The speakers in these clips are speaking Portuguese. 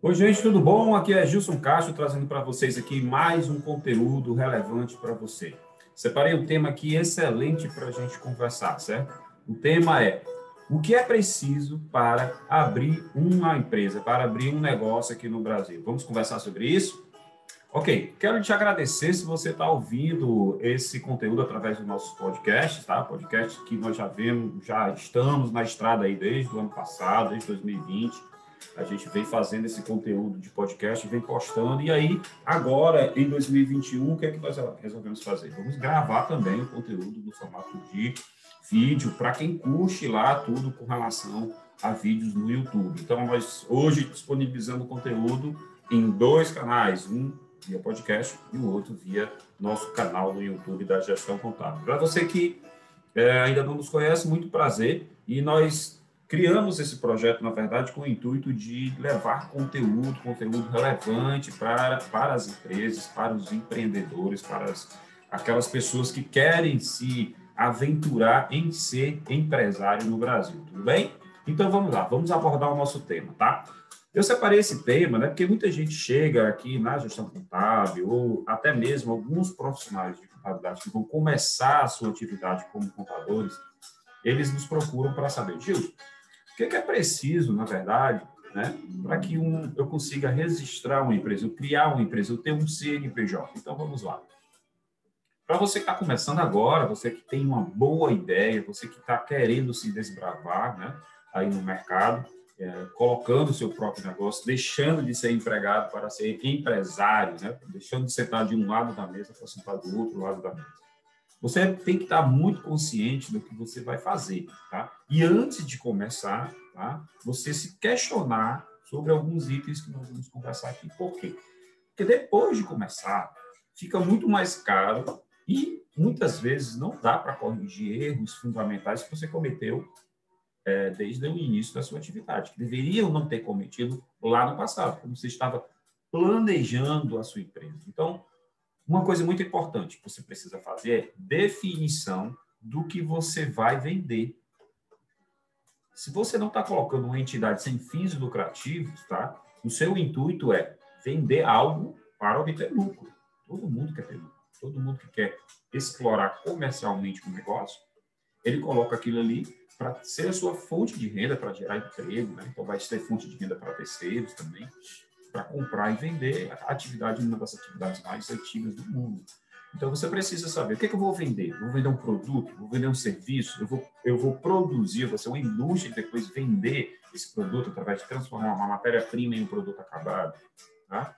Oi, gente, tudo bom? Aqui é Gilson Castro trazendo para vocês aqui mais um conteúdo relevante para você. Separei um tema aqui excelente para a gente conversar, certo? O tema é o que é preciso para abrir uma empresa, para abrir um negócio aqui no Brasil. Vamos conversar sobre isso? Ok, quero te agradecer se você está ouvindo esse conteúdo através do nosso podcast, tá? Podcast que nós já vemos, já estamos na estrada aí desde o ano passado, desde 2020 a gente vem fazendo esse conteúdo de podcast, vem postando, e aí, agora, em 2021, o que é que nós resolvemos fazer? Vamos gravar também o conteúdo no formato de vídeo, para quem curte lá tudo com relação a vídeos no YouTube. Então, nós hoje disponibilizamos conteúdo em dois canais, um via podcast e o outro via nosso canal no YouTube da Gestão Contábil. Para você que é, ainda não nos conhece, muito prazer, e nós Criamos esse projeto, na verdade, com o intuito de levar conteúdo, conteúdo relevante para, para as empresas, para os empreendedores, para as, aquelas pessoas que querem se aventurar em ser empresário no Brasil, tudo bem? Então vamos lá, vamos abordar o nosso tema, tá? Eu separei esse tema, né, porque muita gente chega aqui na gestão contábil, ou até mesmo alguns profissionais de contabilidade que vão começar a sua atividade como contadores, eles nos procuram para saber, Gil, que, que é preciso, na verdade, né, para que um, eu consiga registrar uma empresa, eu criar uma empresa, eu ter um CNPJ? Então, vamos lá. Para você que está começando agora, você que tem uma boa ideia, você que está querendo se desbravar né, aí no mercado, é, colocando o seu próprio negócio, deixando de ser empregado para ser empresário, né, deixando de sentar de um lado da mesa para sentar do outro lado da mesa. Você tem que estar muito consciente do que você vai fazer, tá? E antes de começar, tá? Você se questionar sobre alguns itens que nós vamos conversar aqui. Por quê? Porque depois de começar, fica muito mais caro e muitas vezes não dá para corrigir erros fundamentais que você cometeu é, desde o início da sua atividade, que deveriam não ter cometido lá no passado, quando você estava planejando a sua empresa. Então, uma coisa muito importante que você precisa fazer é definição do que você vai vender. Se você não está colocando uma entidade sem fins lucrativos, tá? O seu intuito é vender algo para obter lucro. Todo mundo quer ter lucro. Todo mundo que quer explorar comercialmente o negócio, ele coloca aquilo ali para ser a sua fonte de renda, para gerar emprego, né? Então vai ser fonte de renda para terceiros também para comprar e vender atividade, uma das atividades mais antigas do mundo. Então, você precisa saber o que, é que eu vou vender. vou vender um produto? vou vender um serviço? Eu vou, eu vou produzir, vou ser uma indústria e depois vender esse produto através de transformar uma matéria-prima em um produto acabado. Tá?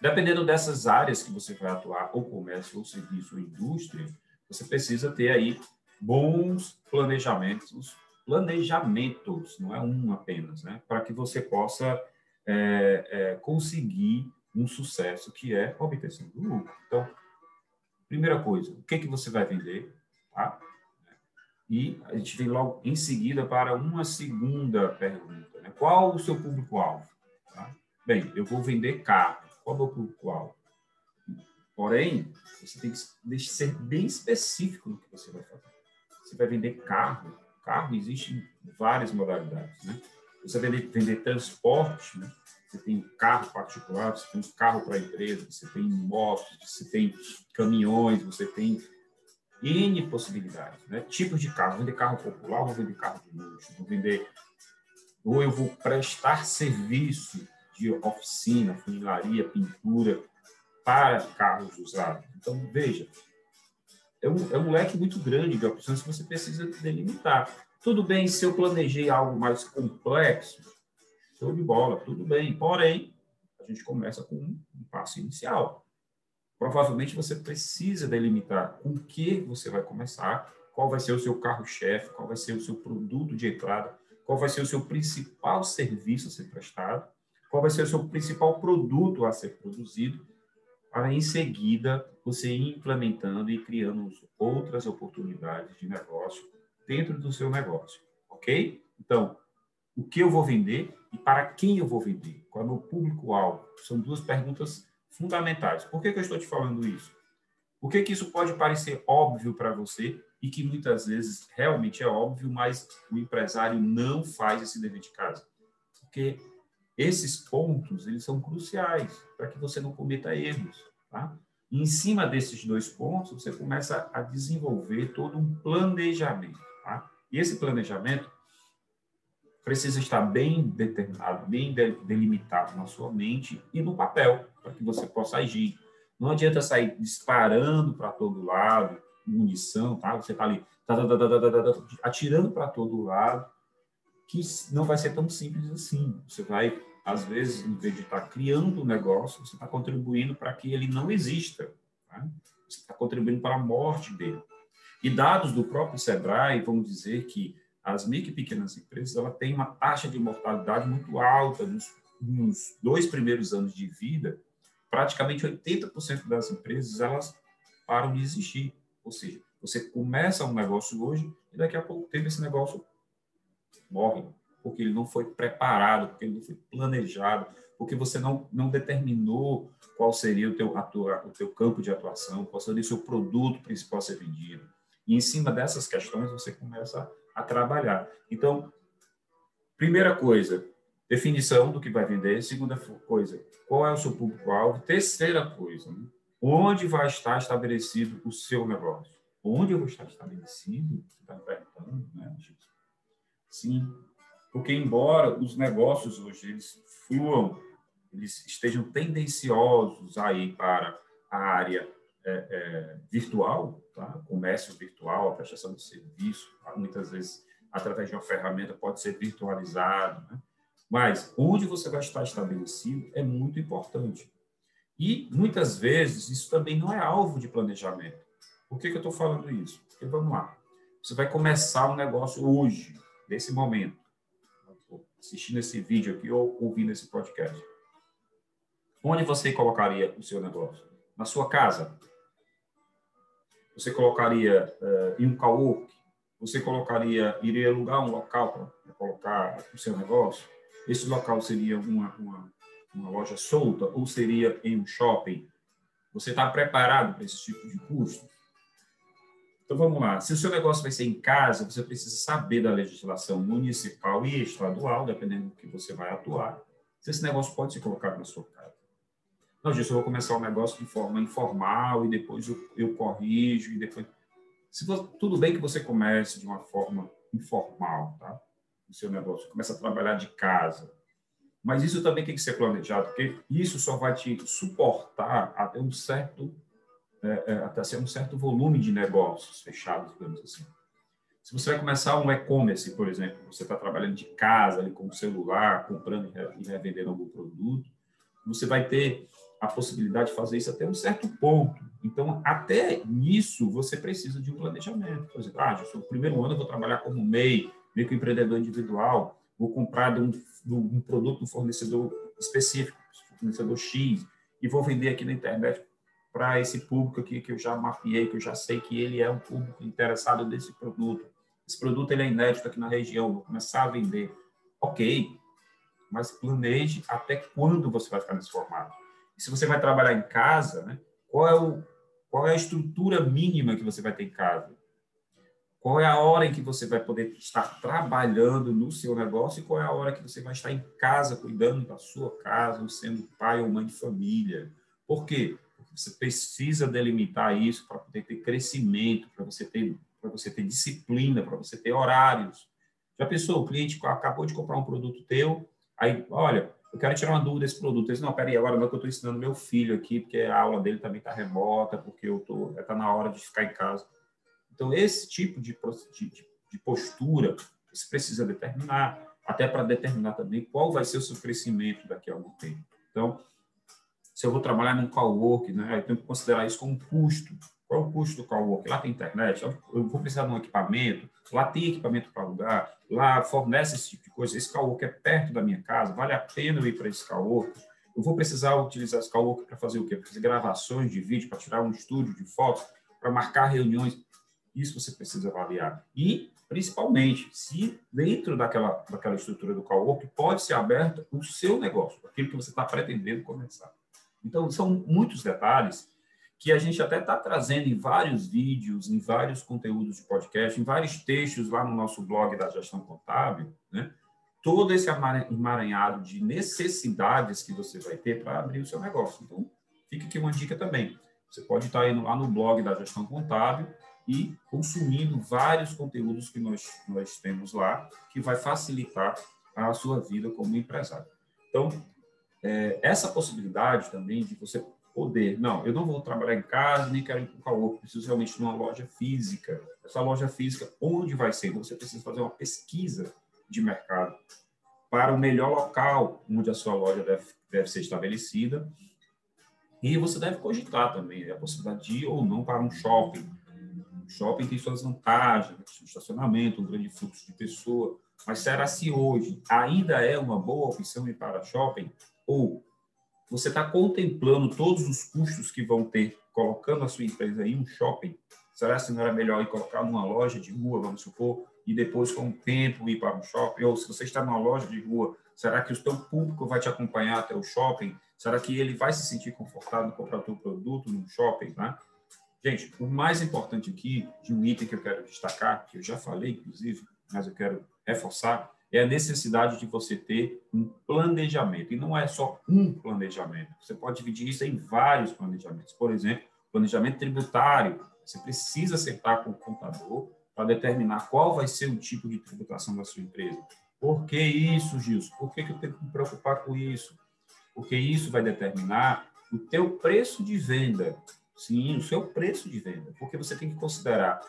Dependendo dessas áreas que você vai atuar, ou comércio, ou serviço, ou indústria, você precisa ter aí bons planejamentos, planejamentos, não é um apenas, né? Para que você possa é, é, conseguir um sucesso que é a obtenção do lucro. Então, primeira coisa, o que, que você vai vender? Tá? E a gente vem logo em seguida para uma segunda pergunta. Né? Qual o seu público-alvo? Tá? Bem, eu vou vender carro. Qual é o meu público-alvo? Porém, você tem que ser bem específico no que você vai fazer. Você vai vender carro. Carro existe várias modalidades, né? Você vender, vender transporte, né? você tem carro particular, você tem carro para empresa, você tem motos, você tem caminhões, você tem N possibilidades, né? Tipos de carro. Vou vender carro popular, vou vender carro de luxo, vou vender. Ou eu vou prestar serviço de oficina, funilaria, pintura para carros usados. Então, veja, é um, é um leque muito grande de opções que você precisa delimitar. Tudo bem se eu planejei algo mais complexo, show de bola, tudo bem. Porém, a gente começa com um, passo inicial. Provavelmente você precisa delimitar com que você vai começar, qual vai ser o seu carro-chefe, qual vai ser o seu produto de entrada, qual vai ser o seu principal serviço a ser prestado, qual vai ser o seu principal produto a ser produzido, para em seguida você ir implementando e criando outras oportunidades de negócio dentro do seu negócio, ok? Então, o que eu vou vender e para quem eu vou vender? Qual é o meu público-alvo? São duas perguntas fundamentais. Por que, que eu estou te falando isso? Por que, que isso pode parecer óbvio para você e que muitas vezes realmente é óbvio, mas o empresário não faz esse dever de casa? Porque esses pontos, eles são cruciais para que você não cometa erros, tá? Em cima desses dois pontos, você começa a desenvolver todo um planejamento, tá? E esse planejamento precisa estar bem determinado, bem delimitado na sua mente e no papel, para que você possa agir. Não adianta sair disparando para todo lado, munição, tá? Você está ali tá, tá, tá, atirando para todo lado, que não vai ser tão simples assim. Você vai, às vezes, em vez de estar criando um negócio, você está contribuindo para que ele não exista. Tá? Você está contribuindo para a morte dele. E dados do próprio Sebrae vão dizer que as micro e pequenas empresas ela têm uma taxa de mortalidade muito alta nos, nos dois primeiros anos de vida. Praticamente 80% das empresas elas param de existir. Ou seja, você começa um negócio hoje e daqui a pouco tempo esse negócio morre, porque ele não foi preparado, porque ele não foi planejado, porque você não, não determinou qual seria o teu, o teu campo de atuação, qual seria o seu produto principal a ser vendido. E em cima dessas questões você começa a trabalhar. Então, primeira coisa, definição do que vai vender. Segunda coisa, qual é o seu público-alvo. Terceira coisa, né? onde vai estar estabelecido o seu negócio. Onde eu vou estar estabelecido? Você está perguntando, né, Sim, porque embora os negócios hoje eles fluam, eles estejam tendenciosos aí para a área é, é, virtual, tá? comércio virtual, a prestação de serviço, tá? muitas vezes através de uma ferramenta pode ser virtualizado, né? mas onde você vai estar estabelecido é muito importante. E muitas vezes isso também não é alvo de planejamento. Por que, que eu estou falando isso? Porque vamos lá, você vai começar um negócio hoje, nesse momento, assistindo esse vídeo aqui ou ouvindo esse podcast, onde você colocaria o seu negócio? Na sua casa? Você colocaria uh, em um cowork? Você colocaria, iria alugar um local para colocar o seu negócio? Esse local seria uma, uma, uma loja solta ou seria em um shopping? Você está preparado para esse tipo de custo? Então vamos lá. Se o seu negócio vai ser em casa, você precisa saber da legislação municipal e estadual, dependendo do que você vai atuar, se esse negócio pode ser colocado na sua casa. Não, Gilson, eu vou começar o um negócio de forma informal e depois eu, eu corrijo e depois. Se for, tudo bem que você comece de uma forma informal, tá? O seu negócio, começa a trabalhar de casa. Mas isso também tem que ser planejado, porque isso só vai te suportar até um certo é, é, até ser um certo volume de negócios fechados, digamos assim. Se você vai começar um e-commerce, por exemplo, você está trabalhando de casa, ali com o celular, comprando e revendendo algum produto, você vai ter a possibilidade de fazer isso até um certo ponto. Então, até nisso, você precisa de um planejamento. Por exemplo, ah, no primeiro ano eu vou trabalhar como MEI, microempreendedor individual, vou comprar de um, de um produto do um fornecedor específico, fornecedor X, e vou vender aqui na internet para esse público aqui que eu já mapeei, que eu já sei que ele é um público interessado nesse produto. Esse produto ele é inédito aqui na região, vou começar a vender. Ok, mas planeje até quando você vai ficar nesse formato. Se você vai trabalhar em casa, né, qual, é o, qual é a estrutura mínima que você vai ter em casa? Qual é a hora em que você vai poder estar trabalhando no seu negócio e qual é a hora que você vai estar em casa, cuidando da sua casa, sendo pai ou mãe de família? Por quê? Você precisa delimitar isso para poder ter crescimento, para você ter para você ter disciplina, para você ter horários. Já pensou, o cliente acabou de comprar um produto teu, aí, olha, eu quero tirar uma dúvida desse produto. Ele diz, não, peraí, agora não é que eu estou ensinando meu filho aqui, porque a aula dele também está remota, porque eu tô, está na hora de ficar em casa. Então, esse tipo de, de, de postura você precisa determinar, até para determinar também qual vai ser o seu crescimento daqui a algum tempo. Então, se eu vou trabalhar num cowork, né, eu tenho que considerar isso como custo. Qual é o custo do cowork? Lá tem internet, eu vou precisar de um equipamento, lá tem equipamento para alugar, lá fornece esse tipo de coisa. Esse cowork é perto da minha casa, vale a pena eu ir para esse cowork? Eu vou precisar utilizar esse cowork para fazer o quê? Para fazer gravações de vídeo, para tirar um estúdio de fotos, para marcar reuniões. Isso você precisa avaliar. E, principalmente, se dentro daquela, daquela estrutura do cowork pode ser aberto o seu negócio, aquilo que você está pretendendo começar. Então, são muitos detalhes que a gente até está trazendo em vários vídeos, em vários conteúdos de podcast, em vários textos lá no nosso blog da gestão contábil, né? todo esse emaranhado de necessidades que você vai ter para abrir o seu negócio. Então, fica aqui uma dica também. Você pode estar indo lá no blog da gestão contábil e consumindo vários conteúdos que nós, nós temos lá, que vai facilitar a sua vida como empresário. Então, é, essa possibilidade também de você poder, não, eu não vou trabalhar em casa, nem quero ir para o calor, preciso realmente de uma loja física. Essa loja física, onde vai ser? Você precisa fazer uma pesquisa de mercado para o melhor local onde a sua loja deve, deve ser estabelecida. E você deve cogitar também a possibilidade de ir ou não para um shopping. Shopping tem suas vantagens, né? estacionamento, um grande fluxo de pessoa. Mas será se hoje ainda é uma boa opção ir para shopping? Ou você está contemplando todos os custos que vão ter colocando a sua empresa em um shopping? Será que não era melhor ir colocar numa loja de rua, vamos supor, e depois, com o tempo, ir para um shopping? Ou se você está numa loja de rua, será que o seu público vai te acompanhar até o shopping? Será que ele vai se sentir confortável em comprar o teu produto no shopping? Né? Gente, o mais importante aqui, de um item que eu quero destacar, que eu já falei, inclusive, mas eu quero reforçar, é a necessidade de você ter um planejamento. E não é só um planejamento. Você pode dividir isso em vários planejamentos. Por exemplo, planejamento tributário. Você precisa acertar com o contador para determinar qual vai ser o tipo de tributação da sua empresa. Por que isso, Gilson? Por que, eu tenho que me preocupar com isso? Porque isso vai determinar o teu preço de venda. Sim, o seu preço de venda. Porque você tem que considerar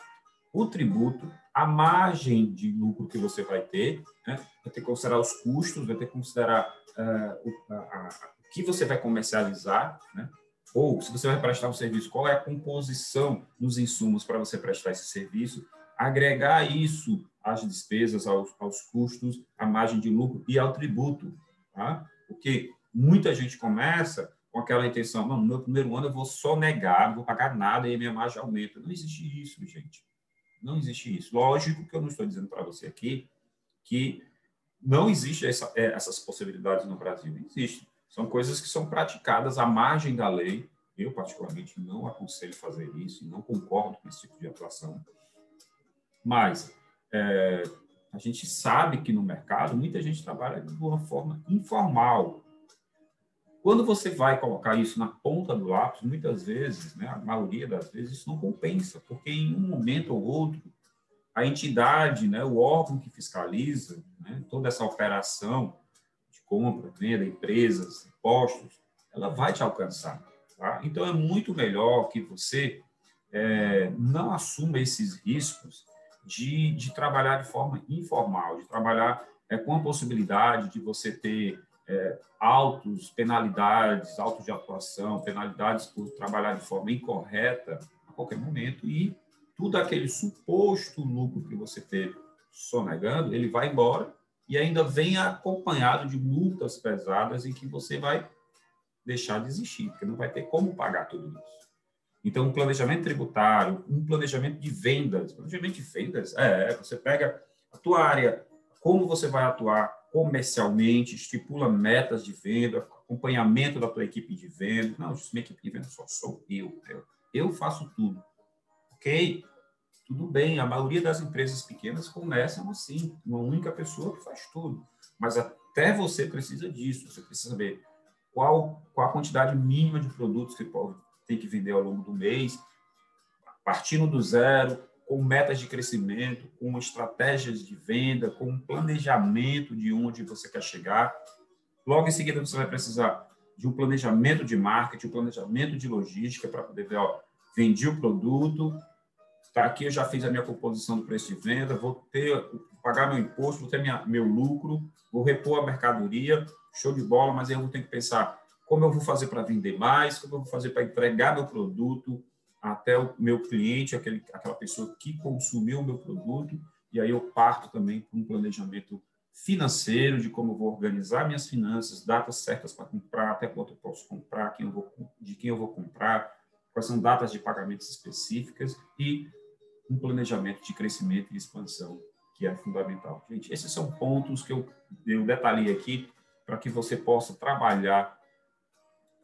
o tributo, a margem de lucro que você vai ter, né? vai ter que considerar os custos, vai ter que considerar uh, o, a, a, o, que você vai comercializar, né? ou se você vai prestar um serviço, qual é a composição dos insumos para você prestar esse serviço, agregar isso às despesas, aos, aos custos, à margem de lucro e ao tributo. Tá? Porque muita gente começa com aquela intenção, não, no meu primeiro ano eu vou só negar, não vou pagar nada e a minha margem aumenta. Não existe isso, gente. Não existe isso. Lógico que eu não estou dizendo para você aqui que não existe essa, é, essas possibilidades no Brasil. Existem. São coisas que são praticadas à margem da lei. Eu, particularmente, não aconselho fazer isso e não concordo com esse tipo de atuação. Mas é, a gente sabe que no mercado muita gente trabalha de uma forma informal. Quando você vai colocar isso na ponta do lápis, muitas vezes, né, a maioria das vezes, isso não compensa, porque em um momento ou outro, a entidade, né, o órgão que fiscaliza né, toda essa operação de compra, venda, empresas, impostos, ela vai te alcançar. Tá? Então, é muito melhor que você é, não assuma esses riscos de, de trabalhar de forma informal, de trabalhar é, com a possibilidade de você ter é, autos, penalidades, autos de atuação, penalidades por trabalhar de forma incorreta a qualquer momento e tudo aquele suposto lucro que você teve sonegando, ele vai embora e ainda vem acompanhado de multas pesadas em que você vai deixar de existir, porque não vai ter como pagar tudo isso. Então, um planejamento tributário, um planejamento de vendas, planejamento de vendas, é, você pega a tua área, como você vai atuar, comercialmente, estipula metas de venda, acompanhamento da tua equipe de venda. Não, minha equipe de venda só sou eu, eu. Eu faço tudo. Ok? Tudo bem, a maioria das empresas pequenas começam assim, uma única pessoa que faz tudo. Mas até você precisa disso, você precisa saber qual, qual a quantidade mínima de produtos que tem que vender ao longo do mês, partindo do zero, com metas de crescimento, com estratégias de venda, com um planejamento de onde você quer chegar. Logo em seguida, você vai precisar de um planejamento de marketing, um planejamento de logística para poder ver, ó, vendi o produto, tá aqui eu já fiz a minha composição do preço de venda, vou ter pagar meu imposto, vou ter minha, meu lucro, vou repor a mercadoria, show de bola, mas aí eu vou ter que pensar como eu vou fazer para vender mais, como eu vou fazer para entregar meu produto, até o meu cliente, aquele, aquela pessoa que consumiu o meu produto, e aí eu parto também para um planejamento financeiro de como eu vou organizar minhas finanças, datas certas para comprar, até quanto eu posso comprar, quem eu vou, de quem eu vou comprar, quais são datas de pagamentos específicas e um planejamento de crescimento e expansão que é fundamental. Gente, esses são pontos que eu, eu detalhei aqui para que você possa trabalhar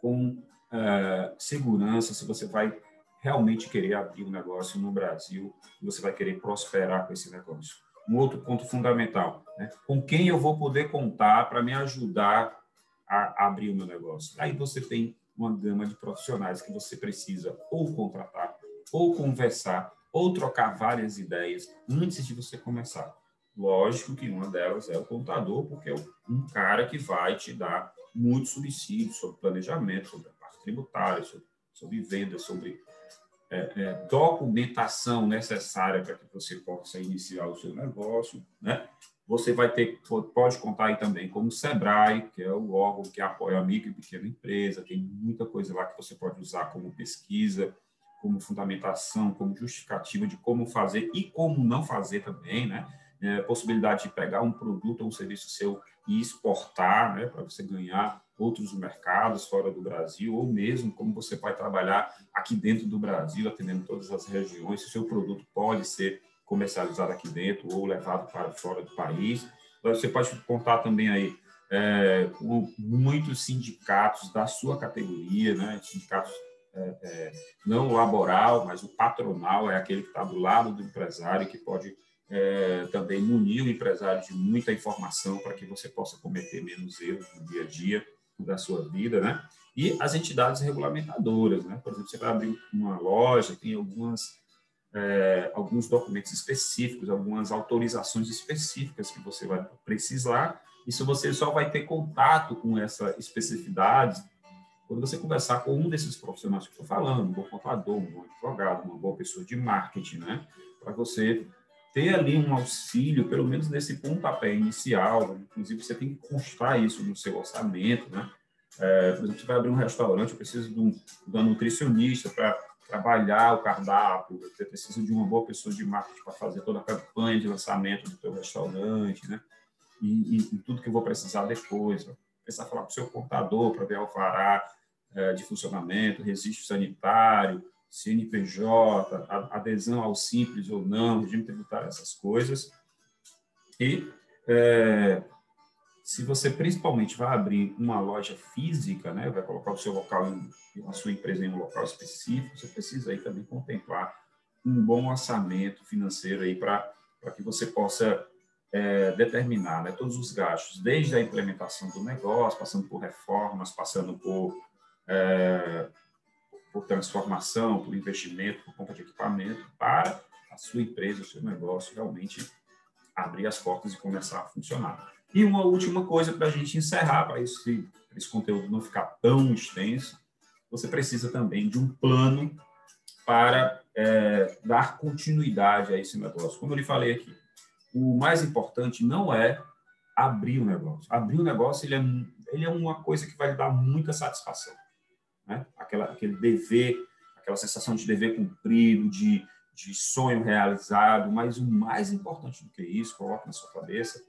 com uh, segurança, se você vai realmente querer abrir um negócio no Brasil, você vai querer prosperar com esse negócio. um outro ponto fundamental. Né? Com quem eu vou poder contar para me ajudar a abrir o meu negócio? Aí você tem uma gama de profissionais que você precisa ou contratar, ou conversar, ou trocar várias ideias antes de você começar. Lógico que uma delas é o contador, porque é um cara que vai te dar muitos subsídios sobre planejamento, sobre a parte tributária, sobre, sobre sobre é, é, documentação necessária para que você possa iniciar o seu negócio, né? Você vai ter, pode contar aí também com o Sebrae, que é o órgão que apoia a micro e pequena empresa, tem muita coisa lá que você pode usar como pesquisa, como fundamentação, como justificativa de como fazer e como não fazer também, né? É, possibilidade de pegar um produto ou um serviço seu e exportar, né, para você ganhar outros mercados fora do Brasil, ou mesmo como você vai trabalhar aqui dentro do Brasil, atendendo todas as regiões, se o seu produto pode ser comercializado aqui dentro ou levado para fora do país. Você pode contar também aí é, com muitos sindicatos da sua categoria, né, sindicatos é, é, não laboral, mas o patronal é aquele que está do lado do empresário, que pode é, também munir o empresário de muita informação para que você possa cometer menos erros no dia a dia da sua vida, né? E as entidades regulamentadoras, né? Por exemplo, você vai abrir uma loja, tem algumas é, alguns documentos específicos, algumas autorizações específicas que você vai precisar. Isso você só vai ter contato com essa especificidade quando você conversar com um desses profissionais que estou falando, um bom contador, um bom advogado, uma boa pessoa de marketing, né? Para você ter ali um auxílio, pelo menos nesse pontapé inicial, inclusive você tem que constar isso no seu orçamento, né? É, por exemplo, você vai abrir um restaurante, eu preciso de, um, de uma nutricionista para trabalhar o cardápio, você precisa de uma boa pessoa de marketing para fazer toda a campanha de lançamento do seu restaurante, né? E, e, e, tudo que eu vou precisar depois. Precisar falar com o seu contador para ver alvará é, de funcionamento, registro sanitário, CNPJ, adesão ao simples ou não, regime tributário, essas coisas. E é, se você principalmente vai abrir uma loja física, né, vai colocar o seu local, em, a sua empresa em um local específico, você precisa aí também contemplar um bom orçamento financeiro aí para que você possa é, determinar né, todos os gastos, desde a implementação do negócio, passando por reformas, passando por é, por transformação, por investimento, por compra de equipamento, para a sua empresa, o seu negócio realmente abrir as portas e começar a funcionar. E uma última coisa para a gente encerrar, para esse, esse conteúdo não ficar tão extenso, você precisa também de um plano para é, dar continuidade a esse negócio. Como eu lhe falei aqui, o mais importante não é abrir o negócio. Abrir o negócio ele é, ele é uma coisa que vai lhe dar muita satisfação né? Aquela, aquele dever, aquela sensação de dever cumprido, de, de sonho realizado, mas o mais importante do que isso, coloque na sua cabeça,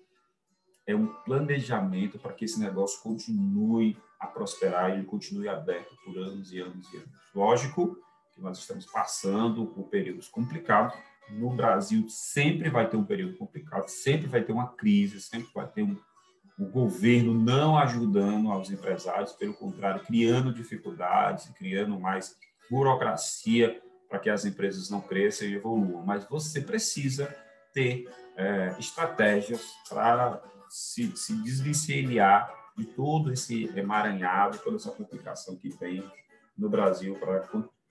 é um planejamento para que esse negócio continue a prosperar e continue aberto por anos e anos e anos. Lógico que nós estamos passando por períodos complicados. No Brasil sempre vai ter um período complicado, sempre vai ter uma crise, sempre vai ter um, o governo não ajudando aos empresários, pelo contrário, criando dificuldades, criando mais burocracia para que as empresas não cresçam e evoluam. Mas você precisa ter é, estratégias para se, se desvencilhar de todo esse emaranhado, toda essa complicação que tem no Brasil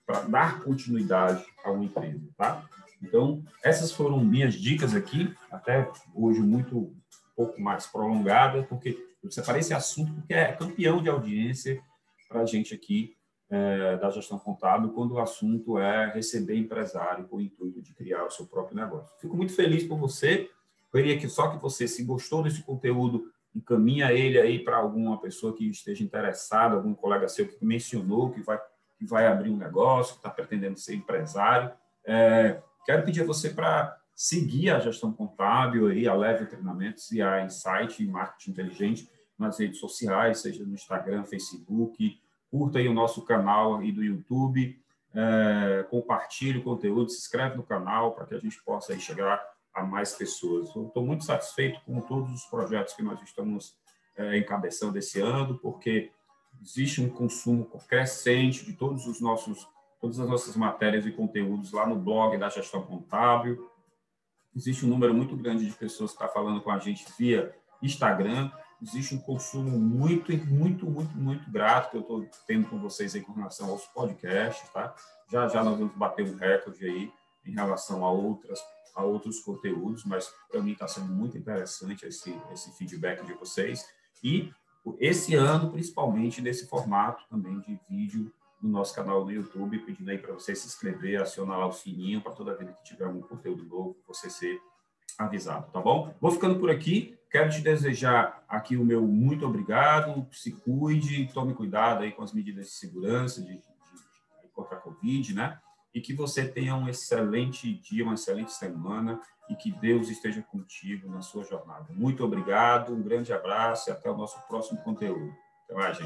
para dar continuidade a uma empresa, tá? Então, essas foram minhas dicas aqui, até hoje muito pouco mais prolongada, porque eu separei esse assunto porque é campeão de audiência para a gente aqui é, da gestão contábil, quando o assunto é receber empresário com o intuito de criar o seu próprio negócio. Fico muito feliz por você. Queria que só que você, se gostou desse conteúdo, encaminha ele aí para alguma pessoa que esteja interessada, algum colega seu que mencionou que vai, que vai abrir um negócio, que está pretendendo ser empresário. É, quero pedir a você para seguir a gestão contábil, aí, a Leve Treinamentos e a Insight e Marketing Inteligente nas redes sociais, seja no Instagram, Facebook, curta aí o nosso canal aí do YouTube, é, compartilhe o conteúdo, se inscreve no canal para que a gente possa aí chegar a mais pessoas. estou muito satisfeito com todos os projetos que nós estamos é, encabeçando esse ano, porque existe um consumo crescente de todos os nossos todas as nossas matérias e conteúdos lá no blog da Gestão Contábil Existe um número muito grande de pessoas que está falando com a gente via Instagram. Existe um consumo muito, muito, muito, muito grato que eu estou tendo com vocês aí com relação aos podcasts, tá? Já já nós vamos bater um recorde aí em relação a outras a outros conteúdos, mas para mim está sendo muito interessante esse esse feedback de vocês e esse ano principalmente nesse formato também de vídeo no nosso canal no YouTube, pedindo aí para você se inscrever, acionar lá o sininho para toda vez que tiver um conteúdo novo, você ser avisado, tá bom? Vou ficando por aqui. Quero te desejar aqui o meu muito obrigado. Se cuide, tome cuidado aí com as medidas de segurança de, de, de, contra a Covid, né? E que você tenha um excelente dia, uma excelente semana e que Deus esteja contigo na sua jornada. Muito obrigado, um grande abraço e até o nosso próximo conteúdo. Até mais, gente.